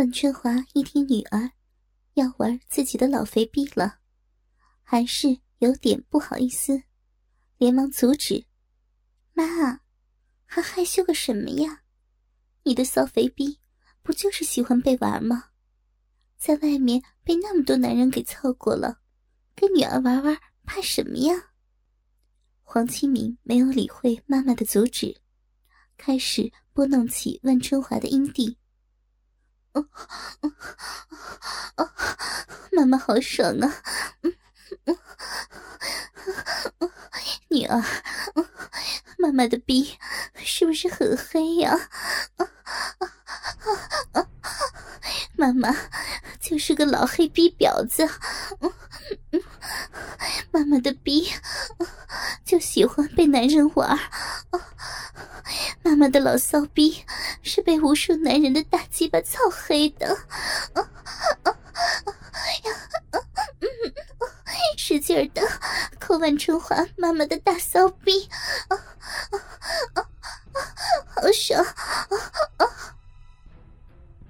万春华一听女儿要玩自己的老肥逼了，还是有点不好意思，连忙阻止：“妈，还害羞个什么呀？你的骚肥逼不就是喜欢被玩吗？在外面被那么多男人给操过了，跟女儿玩玩怕什么呀？”黄清明没有理会妈妈的阻止，开始拨弄起万春华的阴蒂。哦，哦，妈妈好爽啊！女儿，妈妈的逼是不是很黑呀？妈妈就是个老黑逼婊子，妈妈的逼就喜欢被男人玩。妈妈的老骚逼是被无数男人的大鸡巴操黑的，啊使劲的抠万春华妈妈的大骚逼，好爽！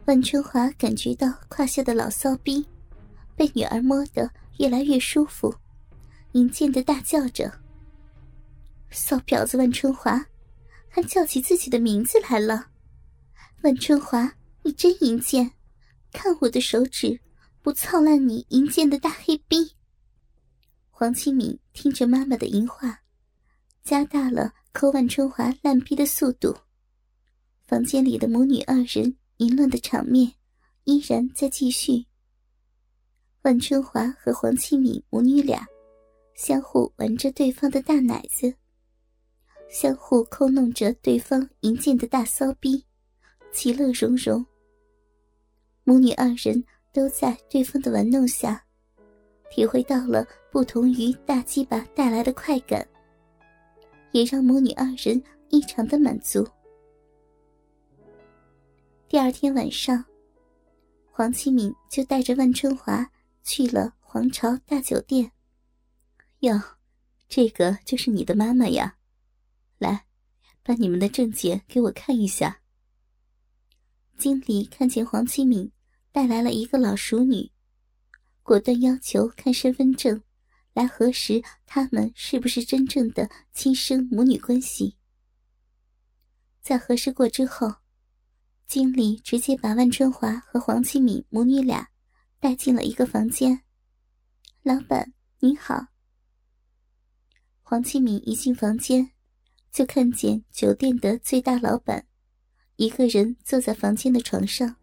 万春华感觉到胯下的老骚逼被女儿摸得越来越舒服，淫贱的大叫着：“骚婊子万春华！”还叫起自己的名字来了，万春华，你真淫贱！看我的手指，不操烂你淫贱的大黑逼！黄清敏听着妈妈的淫话，加大了抠万春华烂逼的速度。房间里的母女二人淫乱的场面依然在继续。万春华和黄清敏母女俩相互玩着对方的大奶子。相互抠弄着对方淫贱的大骚逼，其乐融融。母女二人都在对方的玩弄下，体会到了不同于大鸡巴带来的快感，也让母女二人异常的满足。第二天晚上，黄启敏就带着万春华去了皇朝大酒店。哟，这个就是你的妈妈呀。来，把你们的证件给我看一下。经理看见黄启敏带来了一个老熟女，果断要求看身份证，来核实他们是不是真正的亲生母女关系。在核实过之后，经理直接把万春华和黄启敏母女俩带进了一个房间。老板您好。黄启敏一进房间。就看见酒店的最大老板，一个人坐在房间的床上。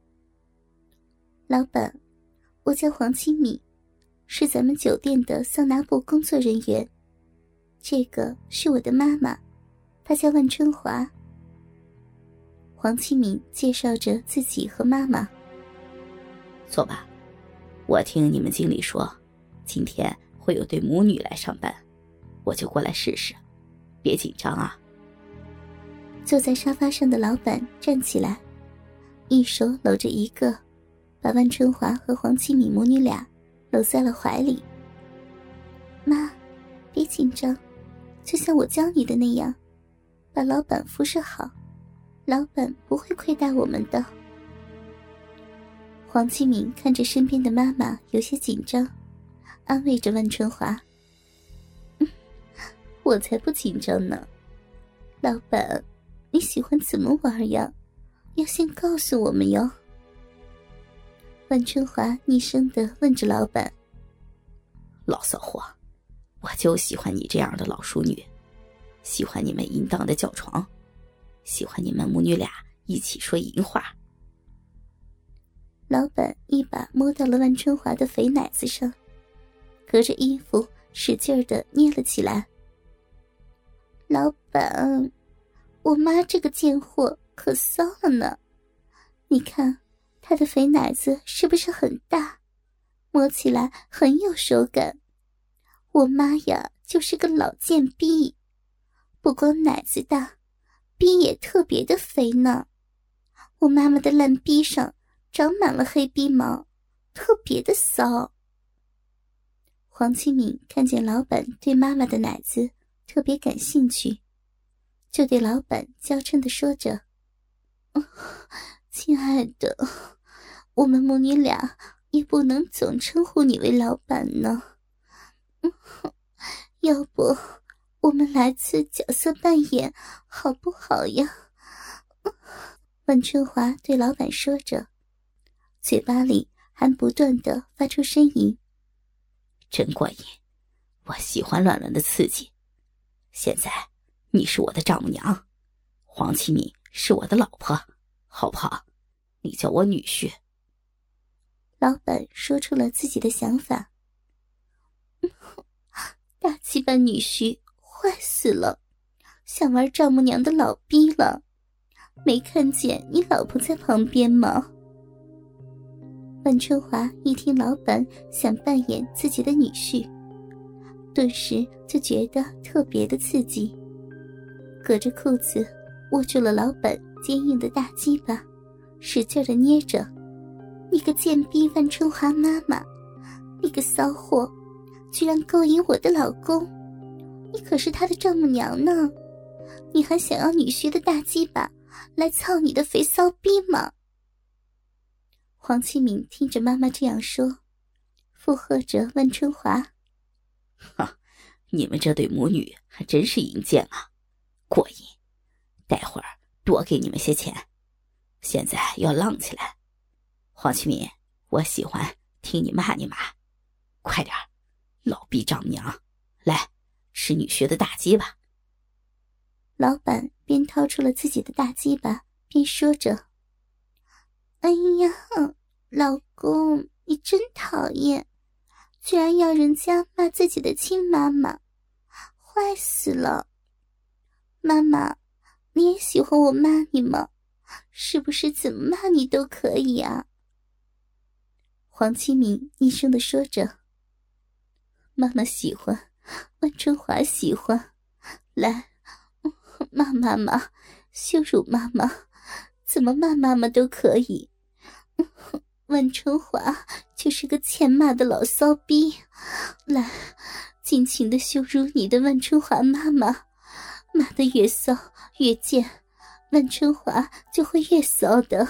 老板，我叫黄清米，是咱们酒店的桑拿部工作人员。这个是我的妈妈，她叫万春华。黄清敏介绍着自己和妈妈。坐吧，我听你们经理说，今天会有对母女来上班，我就过来试试。别紧张啊！坐在沙发上的老板站起来，一手搂着一个，把万春华和黄启敏母女俩搂在了怀里。妈，别紧张，就像我教你的那样，把老板服侍好，老板不会亏待我们的。黄启敏看着身边的妈妈有些紧张，安慰着万春华。我才不紧张呢，老板，你喜欢怎么玩呀？要先告诉我们哟。万春华昵声的问着老板：“老骚货，我就喜欢你这样的老淑女，喜欢你们淫荡的叫床，喜欢你们母女俩一起说淫话。”老板一把摸到了万春华的肥奶子上，隔着衣服使劲的捏了起来。老板，我妈这个贱货可骚了呢。你看，她的肥奶子是不是很大？摸起来很有手感。我妈呀，就是个老贱逼，不光奶子大，逼也特别的肥呢。我妈妈的烂逼上长满了黑逼毛，特别的骚。黄清敏看见老板对妈妈的奶子。特别感兴趣，就对老板娇嗔的说着：“亲爱的，我们母女俩也不能总称呼你为老板呢。要不，我们来次角色扮演好不好呀？万春华对老板说着，嘴巴里还不断的发出呻吟。真过瘾，我喜欢乱伦的刺激。现在你是我的丈母娘，黄启敏是我的老婆，好不好？你叫我女婿。老板说出了自己的想法。大鸡巴女婿坏死了，想玩丈母娘的老逼了，没看见你老婆在旁边吗？万春华一听老板想扮演自己的女婿，顿时就觉得特别的刺激，隔着裤子握住了老板坚硬的大鸡巴，使劲的捏着。你个贱逼万春华妈妈，你个骚货，居然勾引我的老公！你可是他的丈母娘呢，你还想要女婿的大鸡巴来操你的肥骚逼吗？黄启敏听着妈妈这样说，附和着万春华：“哈，你们这对母女还真是淫贱啊，过瘾！待会儿多给你们些钱，现在要浪起来。”黄启敏，我喜欢听你骂你妈，快点老逼丈母娘，来吃女婿的大鸡巴。老板边掏出了自己的大鸡巴，边说着。哎呀，老公，你真讨厌！居然要人家骂自己的亲妈妈，坏死了！妈妈，你也喜欢我骂你吗？是不是怎么骂你都可以啊？黄启明低声的说着：“妈妈喜欢，万春华喜欢，来，骂妈妈，羞辱妈妈。”怎么骂妈妈都可以，万春华就是个欠骂的老骚逼，来，尽情的羞辱你的万春华妈妈，骂的越骚越贱，万春华就会越骚的。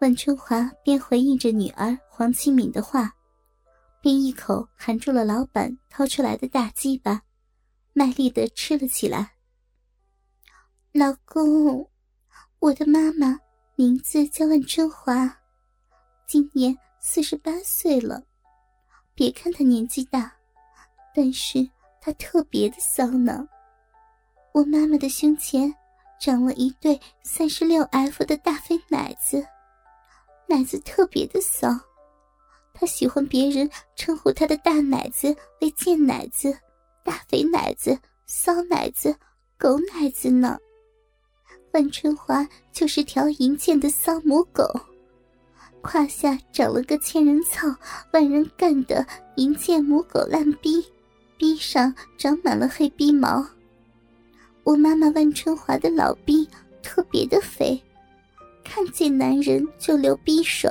万春华边回应着女儿黄清敏的话，边一口含住了老板掏出来的大鸡巴，卖力的吃了起来。老公。我的妈妈名字叫万春华，今年四十八岁了。别看她年纪大，但是他特别的骚呢。我妈妈的胸前长了一对三十六 F 的大肥奶子，奶子特别的骚。他喜欢别人称呼他的大奶子为贱奶子、大肥奶子、骚奶子、狗奶子呢。万春华就是条淫贱的骚母狗，胯下长了个千人草、万人干的淫贱母狗烂逼，逼上长满了黑逼毛。我妈妈万春华的老逼特别的肥，看见男人就流逼水。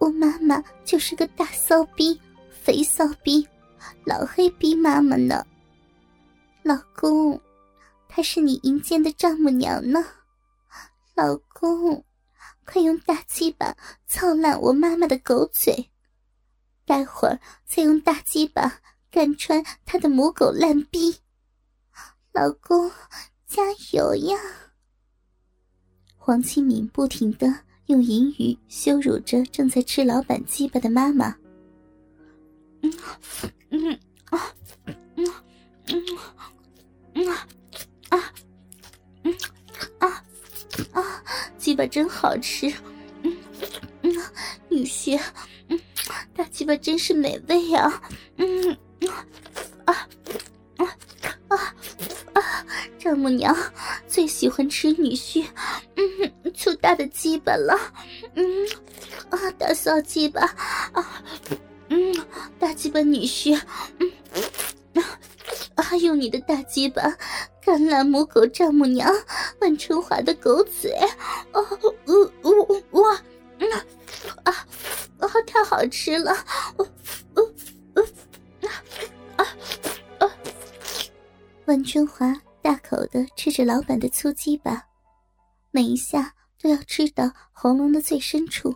我妈妈就是个大骚逼、肥骚逼、老黑逼妈妈呢，老公。她是你淫贱的丈母娘呢，老公，快用大鸡巴操烂我妈妈的狗嘴，待会儿再用大鸡巴干穿他的母狗烂逼，老公，加油呀！黄清敏不停的用淫语羞辱着正在吃老板鸡巴的妈妈。嗯嗯啊嗯嗯嗯。鸡巴真好吃，嗯嗯，女婿，嗯，大鸡巴真是美味呀，嗯丈母娘最喜欢吃女婿，嗯，粗大的鸡巴了，嗯啊，大骚鸡巴啊，嗯，大鸡巴女婿，嗯啊，用你的大鸡巴。干烂母狗丈母娘万春华的狗嘴，哦，呜呜哇，啊啊，太好吃了，呜呜呜，啊啊！万春华大口的吃着老板的粗鸡巴，每一下都要吃到喉咙的最深处。